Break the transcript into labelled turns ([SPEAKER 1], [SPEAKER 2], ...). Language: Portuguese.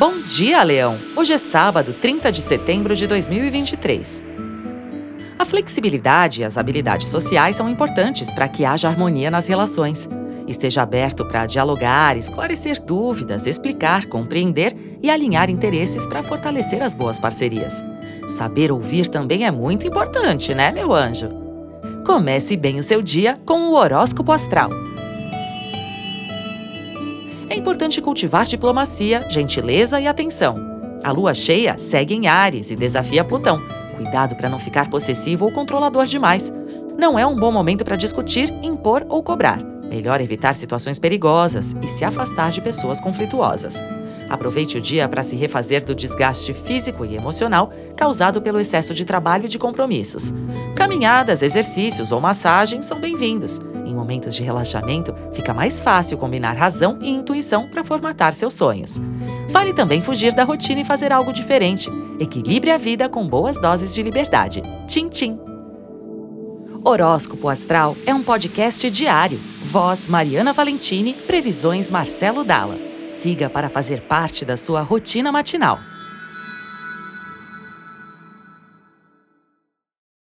[SPEAKER 1] Bom dia, Leão! Hoje é sábado, 30 de setembro de 2023. A flexibilidade e as habilidades sociais são importantes para que haja harmonia nas relações. Esteja aberto para dialogar, esclarecer dúvidas, explicar, compreender e alinhar interesses para fortalecer as boas parcerias. Saber ouvir também é muito importante, né, meu anjo? Comece bem o seu dia com o horóscopo astral. É importante cultivar diplomacia, gentileza e atenção. A lua cheia segue em Ares e desafia Plutão. Cuidado para não ficar possessivo ou controlador demais. Não é um bom momento para discutir, impor ou cobrar. Melhor evitar situações perigosas e se afastar de pessoas conflituosas. Aproveite o dia para se refazer do desgaste físico e emocional causado pelo excesso de trabalho e de compromissos. Caminhadas, exercícios ou massagem são bem-vindos. Em momentos de relaxamento, fica mais fácil combinar razão e intuição para formatar seus sonhos. Vale também fugir da rotina e fazer algo diferente. Equilibre a vida com boas doses de liberdade. Tchim, tchim! Horóscopo Astral é um podcast diário. Voz Mariana Valentini, previsões Marcelo Dalla. Siga para fazer parte da sua rotina matinal.